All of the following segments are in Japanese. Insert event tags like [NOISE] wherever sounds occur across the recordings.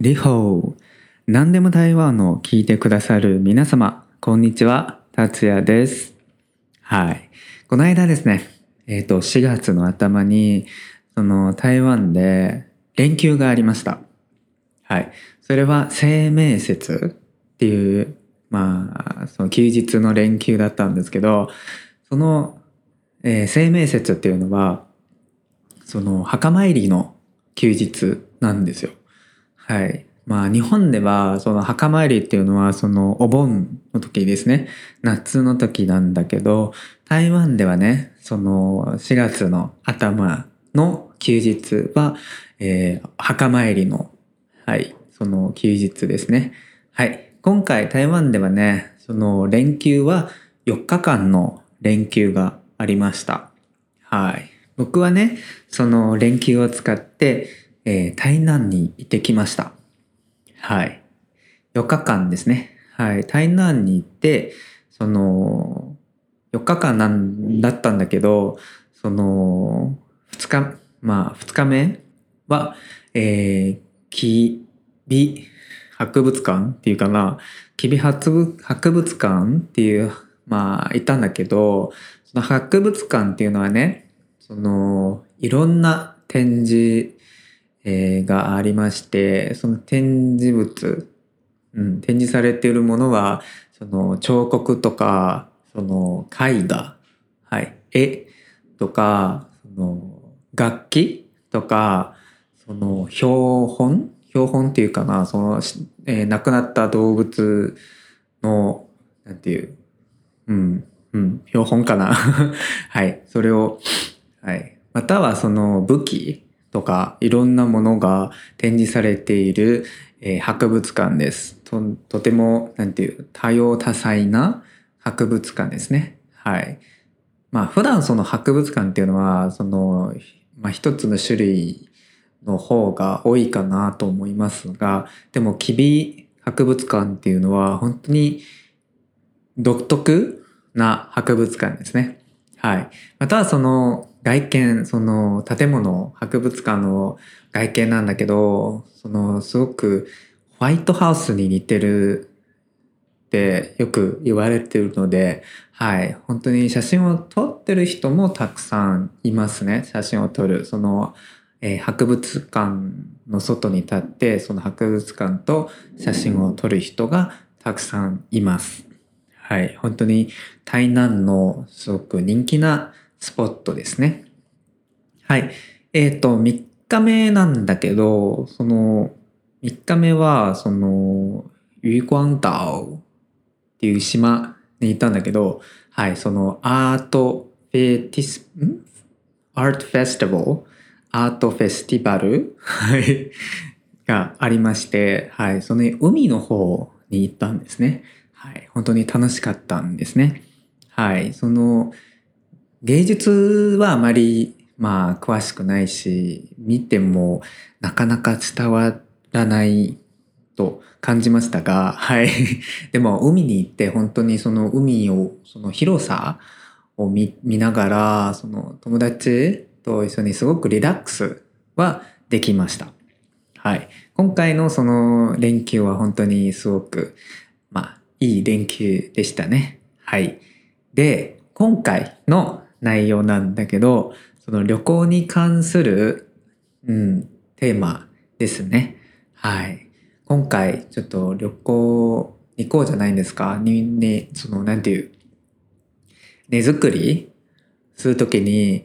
リホー。何でも台湾を聞いてくださる皆様、こんにちは。達也です。はい。この間ですね、えっ、と、4月の頭に、その台湾で連休がありました。はい。それは清明節っていう、まあ、その休日の連休だったんですけど、その、えー清明節っていうのは、その墓参りの休日なんですよ。はい。まあ日本ではその墓参りっていうのはそのお盆の時ですね。夏の時なんだけど、台湾ではね、その4月の頭の休日は、えー墓参りの、はい、その休日ですね。はい。今回台湾ではね、その連休は4日間の連休がありました。はい。僕はね、その連休を使って、えー台南に行ってきました。はい。4日間ですね。はい。台南に行って、その、4日間なんだったんだけど、その、2日、まあ、2日目は、えー、きび博物館っていうかな、きび博物博物館っていう、まあ、行ったんだけど、その博物館っていうのはね、その、いろんな展示、えーがありまして、その展示物、うん、展示されているものは、その彫刻とか、その絵画、はい、絵とか、その楽器とか、その標本標本っていうかな、その、えー亡くなった動物の、なんていう、うん、うん、標本かな。[LAUGHS] はい、それを、はい。またはその武器とかいろんなものが展示されている、えー博物館です。と、とても、なんていう、多様多彩な博物館ですね。はい。まあ普段その博物館っていうのは、その、まあ一つの種類の方が多いかなと思いますが、でも、キビ博物館っていうのは本当に独特な博物館ですね。はい。またその外見、その建物、博物館の外見なんだけど、そのすごくホワイトハウスに似てるってよく言われてるので、はい。本当に写真を撮ってる人もたくさんいますね。写真を撮る。その、えー博物館の外に立って、その博物館と写真を撮る人がたくさんいます。はい。本当に台南のすごく人気なスポットですね。はい。えっ、と、3日目なんだけど、その、3日目は、その、ユイグアンダオっていう島に行ったんだけど、はい、そのアートフェティス、ん？アートフェスティバル？アートフェスティバル？はい。がありまして、はい、その海の方に行ったんですね。はい、本当に楽しかったんですね。はい、その芸術はあまりまあ詳しくないし、見てもなかなか伝わらないと感じましたが、[LAUGHS] はい。でも海に行って本当にその海を、その広さを見ながら、その友達と一緒にすごくリラックスはできました。はい。今回のその連休は本当にすごく、まあ、いい連休でしたね。はい。で、今回の内容なんだけど、その旅行に関する、うん、テーマですね。はい。今回、ちょっと旅行に行こうじゃないんですか？に、に、その、なんていう、根作りするときに、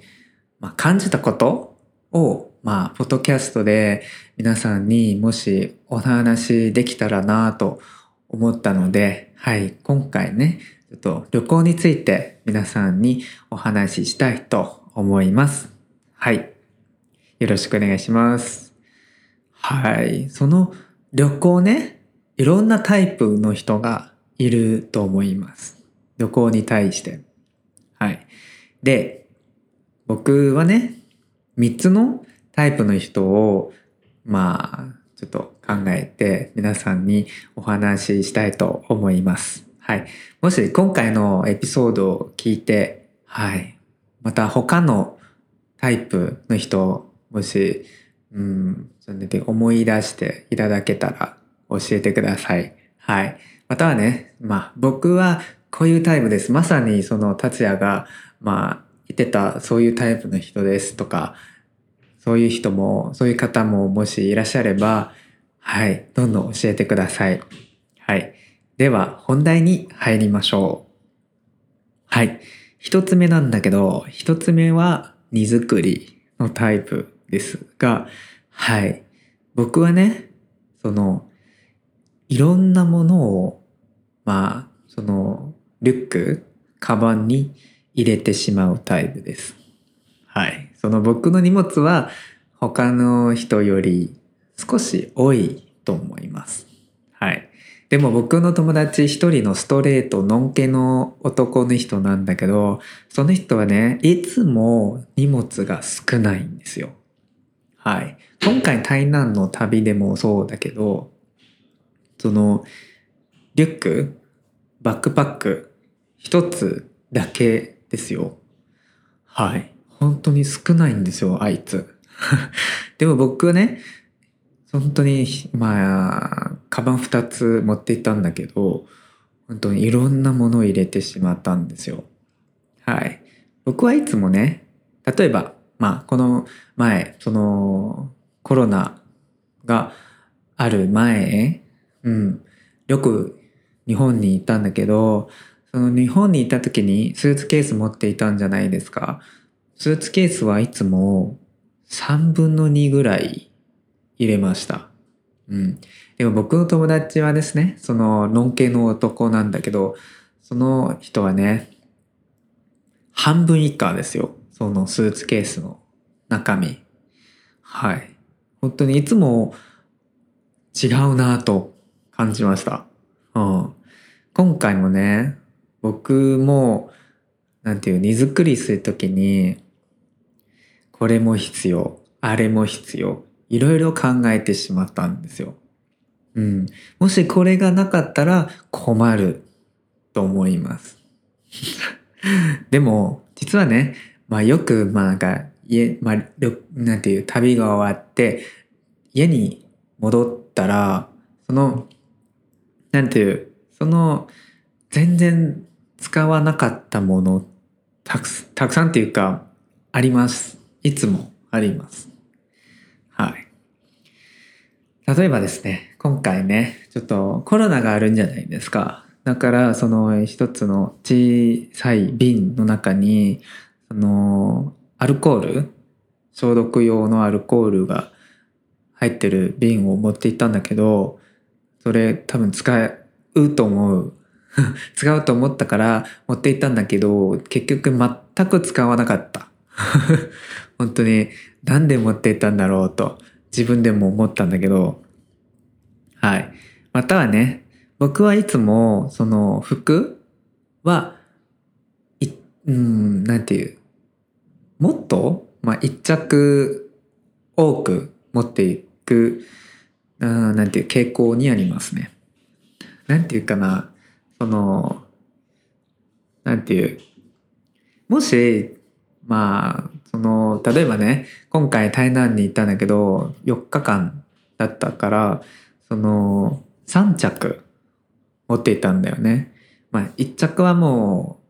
まあ、感じたことを、まあ、ポッドキャストで皆さんにもしお話できたらなと思ったので、はい、今回ね、ちょっと旅行について皆さんにお話ししたいと思います。はい。よろしくお願いします。はい。その旅行ね、いろんなタイプの人がいると思います。旅行に対して。はい。で、僕はね、3つのタイプの人を、まあ、ちょっと考えて皆さんにお話ししたいと思います。はい。もし今回のエピソードを聞いて、はい。また他のタイプの人、もし、うん、思い出していただけたら教えてください。はい。またはね、まあ僕はこういうタイプです。まさにその達也が、まあ言ってたそういうタイプの人ですとか、そういう人も、そういう方ももしいらっしゃれば、はい、どんどん教えてください。はい。では、本題に入りましょう。はい。一つ目なんだけど、一つ目は荷造りのタイプですが、はい。僕はね、その、いろんなものを、まあ、その、リュック、カバンに入れてしまうタイプです。はい。その僕の荷物は他の人より少し多いと思います。はい。でも僕の友達一人のストレート、のんけの男の人なんだけど、その人はね、いつも荷物が少ないんですよ。はい。今回台南の旅でもそうだけど、その、リュック、バックパック、一つだけですよ。はい。本当に少ないんですよ、あいつ。[LAUGHS] でも僕はね、本当に、まあ、カバン二つ持っていったんだけど、本当にいろんなものを入れてしまったんですよ。はい。僕はいつもね、例えば、まあ、この前、その、コロナがある前、うん、よく日本に行ったんだけど、その日本に行った時にスーツケース持っていたんじゃないですか。スーツケースはいつも3分の2ぐらい入れました。うん。でも僕の友達はですね、その、のんけの男なんだけど、その人はね、半分以下ですよ。そのスーツケースの中身。はい。本当にいつも違うなぁと感じました。うん。今回もね、僕も、なんていう、荷造りするときに、これも必要、あれも必要、いろいろ考えてしまったんですよ。うん。もしこれがなかったら困ると思います。[LAUGHS] でも、実はね、まあよく、まあなんか、家、まあ、なんていう、旅が終わって、家に戻ったら、その、なんていう、その、全然使わなかったもの、たくたくさんっていうか、あります。いつもあります。はい。例えばですね、今回ね、ちょっとコロナがあるんじゃないですか。だから、その一つの小さい瓶の中に、その、アルコール、消毒用のアルコールが入ってる瓶を持って行ったんだけど、それ多分使うと思う。[LAUGHS] 使うと思ったから持って行ったんだけど、結局全く使わなかった。[LAUGHS] 本当になんで持って行ったんだろうと自分でも思ったんだけど、はい。またはね、僕はいつもその服は、い、うん、なんていう、もっと、まあ、一着多く持っていく、うん、なんていう傾向にありますね。なんていうかな、その、なんていう、もし、まあ、その、例えばね、今回台南に行ったんだけど、4日間だったから、その、3着持っていたんだよね。まあ、1着はもう、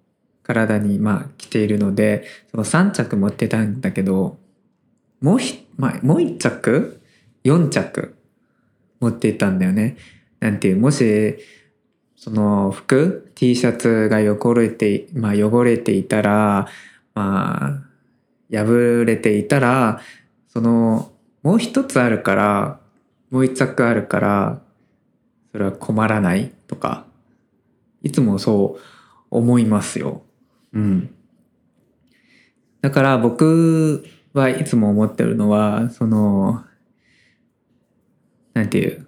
体に、まあ、着ているので、その3着持ってたんだけど、もうひ、まあ、もう1着 ?4 着持っていたんだよね。なんていう、もし、その服、T シャツが汚れて、まあ汚れていたら、まあ、破れていたら、その、もう一つあるから、もう一着あるから、それは困らないとか、いつもそう思いますよ。うん。だから僕はいつも思ってるのは、その、なんていう、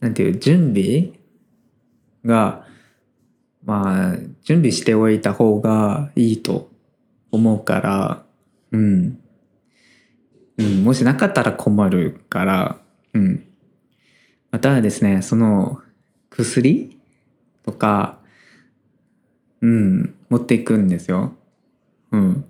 なんていう、準備が、まあ、準備しておいた方がいいと思うから、うん。うん、もしなかったら困るから、うん。またはですね、その薬とか、うん、持っていくんですよ。うん。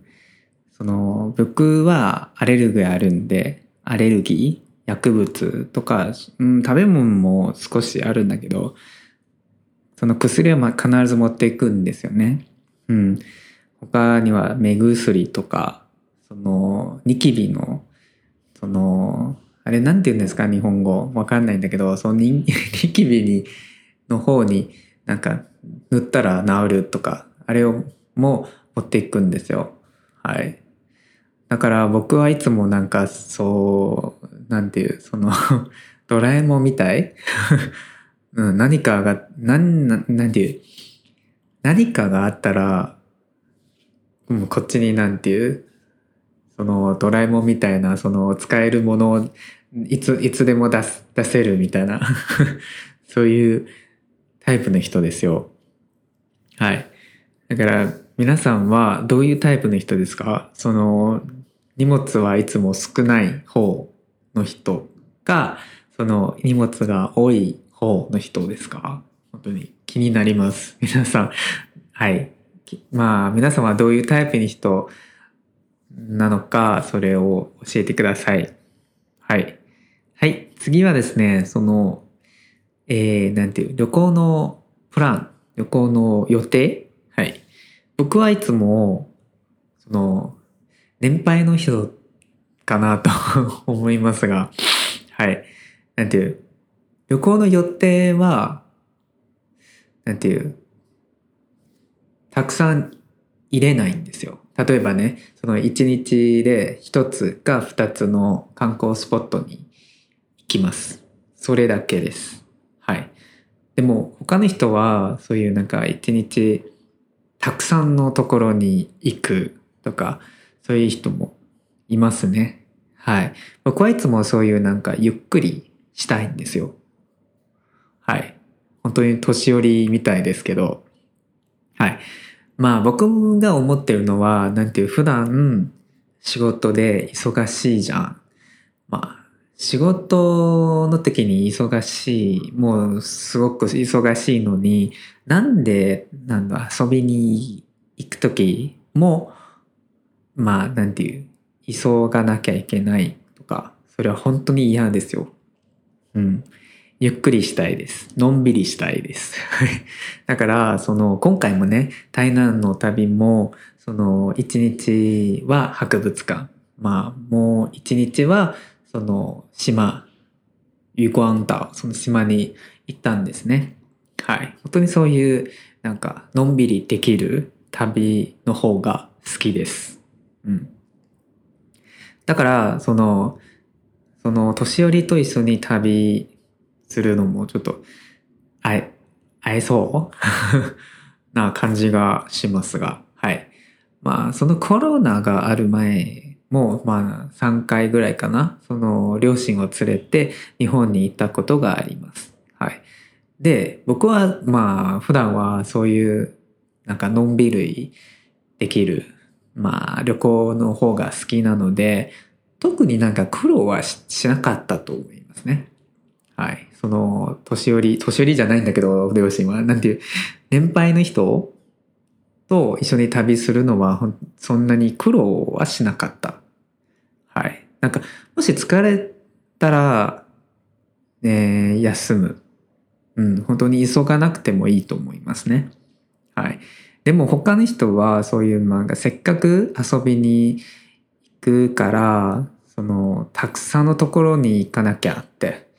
その僕はアレルギーあるんでアレルギー薬物とか、うん、食べ物も少しあるんだけどその薬は必ず持っていくんですよね。うん、他には目薬とかそのニキビのそのあれなんて言うんですか日本語わかんないんだけどその [LAUGHS] ニキビにの方になんか塗ったら治るとかあれをも持っていくんですよ。はい。だから僕はいつもなんかそう、なんていう、その [LAUGHS] ドラえもんみたい？[LAUGHS] うん、何かが、なん、なんていう、何かがあったら、もうこっちになんていう、そのドラえもんみたいな、その使えるものをいつ、いつでも出す、出せるみたいな [LAUGHS] そういうタイプの人ですよ。はい。だから皆さんはどういうタイプの人ですか？その荷物はいつも少ない方の人か、その荷物が多い方の人ですか？本当に気になります。皆さん。はい。まあ、皆さんはどういうタイプの人なのか、それを教えてください。はい。はい。次はですね、その、えー、なんていう、旅行のプラン、旅行の予定はい。僕はいつも、その、年配の人かなと [LAUGHS] 思いますが、はい。なんていう、旅行の予定は、なんていう、たくさん入れないんですよ。例えばね、その一日で一つか二つの観光スポットに行きます。それだけです。はい。でも他の人はそういうなんか一日たくさんのところに行くとか、そういう人もいますね。はい。僕はいつもそういうなんかゆっくりしたいんですよ。はい。本当に年寄りみたいですけど、はい。まあ僕が思ってるのは、なんていう普段仕事で忙しいじゃん。まあ仕事の時に忙しい、もうすごく忙しいのに、なんで、なんだ、遊びに行く時もまあ、なんていう、急がなきゃいけないとか、それは本当に嫌ですよ。うん。ゆっくりしたいです。のんびりしたいです。だから、その、今回もね、台南の旅も、その、一日は博物館。まあ、もう一日は、その、島、ユコアンタその島に行ったんですね。はい。本当にそういう、なんか、のんびりできる旅の方が好きです。うん。だから、その、その、年寄りと一緒に旅するのもちょっと、あえ、会えそう？[LAUGHS] な感じがしますが、はい。まあ、そのコロナがある前も、まあ、3回ぐらいかな、その、両親を連れて日本に行ったことがあります。はい。で、僕は、まあ、普段はそういう、なんか、のんびりできるまあ旅行の方が好きなので、特になんか苦労はしなかったと思いますね。はい。その、年寄り、年寄りじゃないんだけど、両親は。なんていう、年配の人と一緒に旅するのは、そんなに苦労はしなかった。はい。なんか、もし疲れたら、ね、休む。うん、本当に急がなくてもいいと思いますね。はい。でも他の人はそういう漫画せっかく遊びに行くからそのたくさんのところに行かなきゃって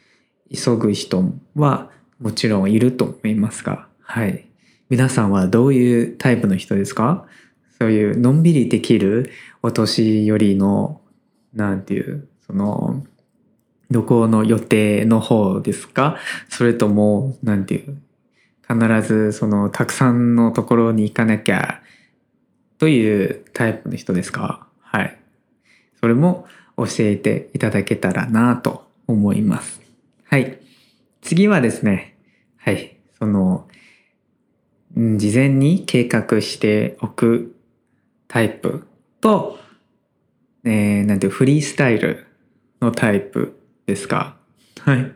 急ぐ人はもちろんいると思いますがはい皆さんはどういうタイプの人ですか？そういうのんびりできるお年寄りのなんていうその旅行の予定の方ですか？それともなんていう必ずそのたくさんのところに行かなきゃというタイプの人ですか？はい。それも教えていただけたらなと思います。はい。次はですね、はい。その、事前に計画しておくタイプと、えー、なんていうフリースタイルのタイプですかはい。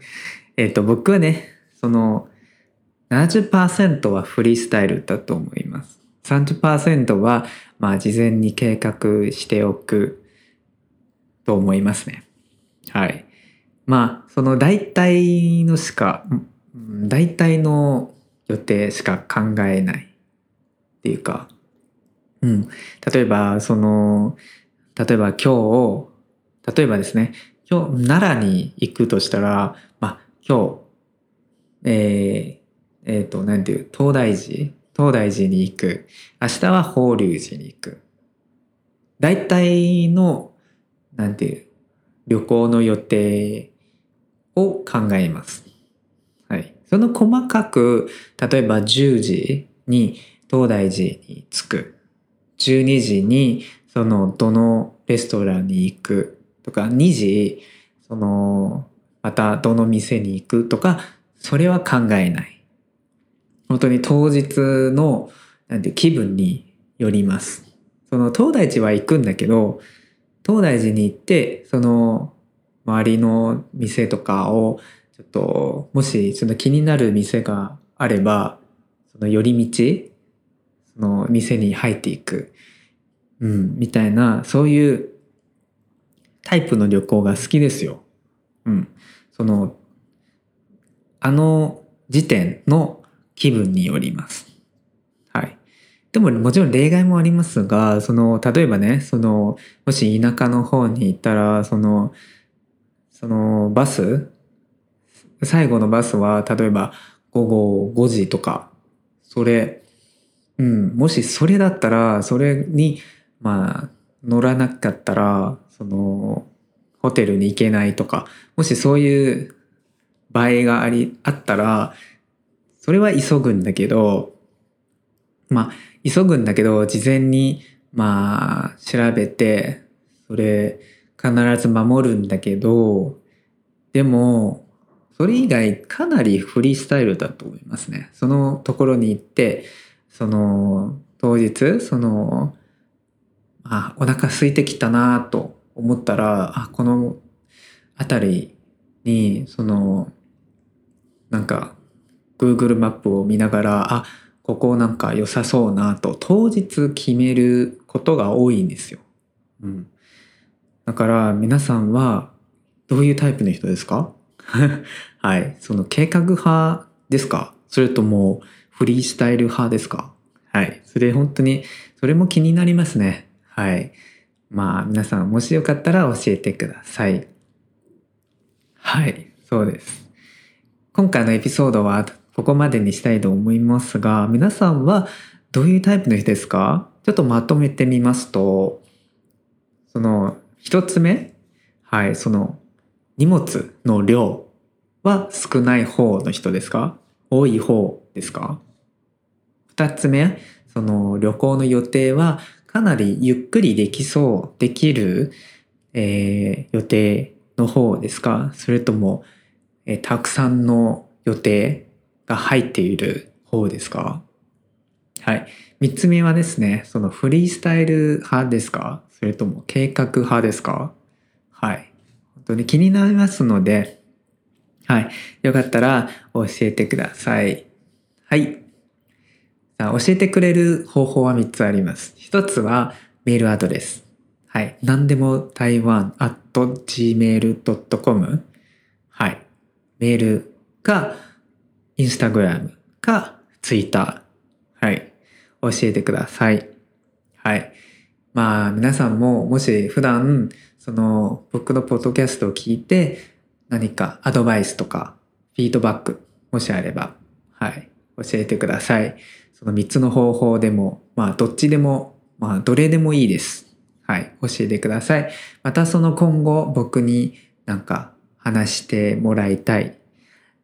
えっ、ー、と、僕はね、その、70%はフリースタイルだと思います。30%はまあ、事前に計画しておくと思いますね。はい。まあ、その大体のしか、大体の予定しか考えないっていうか、うん。例えば、その、例えば今日、例えばですね、今日奈良に行くとしたら、まあ今日、えー、えっ、ー、と、なんていう、東大寺？東大寺に行く。明日は法隆寺に行く。大体の、なんていう、旅行の予定を考えます。はい。その細かく、例えば10時に東大寺に着く。12時にそのどのレストランに行くとか、2時、その、またどの店に行くとか、それは考えない。本当に当日の、なんて気分によります。その東大寺は行くんだけど、東大寺に行って、その周りの店とかを、ちょっと、もしその気になる店があれば、その寄り道、その店に入っていく、うん、みたいな、そういうタイプの旅行が好きですよ。うん。その、あの時点の気分によります。はい。でももちろん例外もありますが、その、例えばね、その、もし田舎の方に行ったら、その、そのバス最後のバスは、例えば午後5時とか、それ、うん、もしそれだったら、それに、まあ、乗らなかったら、その、ホテルに行けないとか、もしそういう場合があり、あったら、それは急ぐんだけど、まあ、急ぐんだけど、事前に、まあ、調べて、それ、必ず守るんだけど、でも、それ以外かなりフリースタイルだと思いますね。そのところに行って、その、当日、その、あ、お腹空いてきたなと思ったら、あ、この辺りに、その、なんか、Google マップを見ながら、あ、ここなんか良さそうなと当日決めることが多いんですよ。うん。だから皆さんはどういうタイプの人ですか？[LAUGHS] はい。その計画派ですか？それともフリースタイル派ですか？はい。それ本当に、それも気になりますね。はい。まあ皆さんもしよかったら教えてください。はい。そうです。今回のエピソードはここまでにしたいと思いますが、皆さんはどういうタイプの人ですか？ちょっとまとめてみますと、その一つ目、はい、その荷物の量は少ない方の人ですか？多い方ですか？二つ目、その旅行の予定はかなりゆっくりできそう、できる、えー、予定の方ですか？それとも、えー、たくさんの予定が入っている方ですか？はい。三つ目はですね、そのフリースタイル派ですか？それとも計画派ですか？はい。本当に気になりますので、はい。よかったら教えてください。はい。さあ教えてくれる方法は3つあります。一つはメールアドレス。はい。何でも台湾 at gmail.com。はい。メールか、インスタグラムかツイッター。はい。教えてください。はい。まあ皆さんももし普段その僕のポッドキャストを聞いて何かアドバイスとかフィードバックもしあれば、はい。教えてください。その3つの方法でも、まあどっちでも、まあどれでもいいです。はい。教えてください。またその今後僕になんか話してもらいたい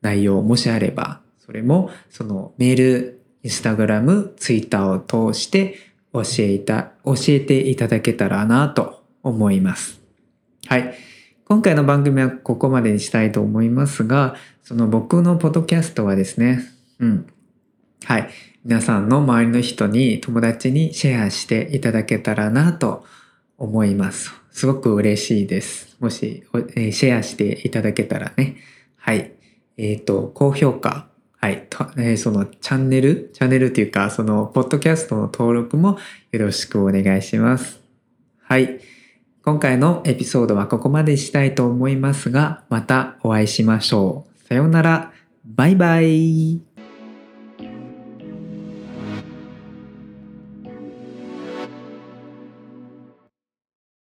内容もしあれば、それもそのメール、インスタグラム、ツイッターを通して教えた、教えていただけたらなと思います。はい。今回の番組はここまでにしたいと思いますが、その僕のポッドキャストはですね、うん。はい。皆さんの周りの人に、友達にシェアしていただけたらなと思います。すごく嬉しいです。もし、シェアしていただけたらね。はい。えっ、ー、と、高評価、はい、とえーそのチャンネル、チャンネルというか、その、ポッドキャストの登録もよろしくお願いします。はい。今回のエピソードはここまでしたいと思いますが、またお会いしましょう。さようなら。バイバイ。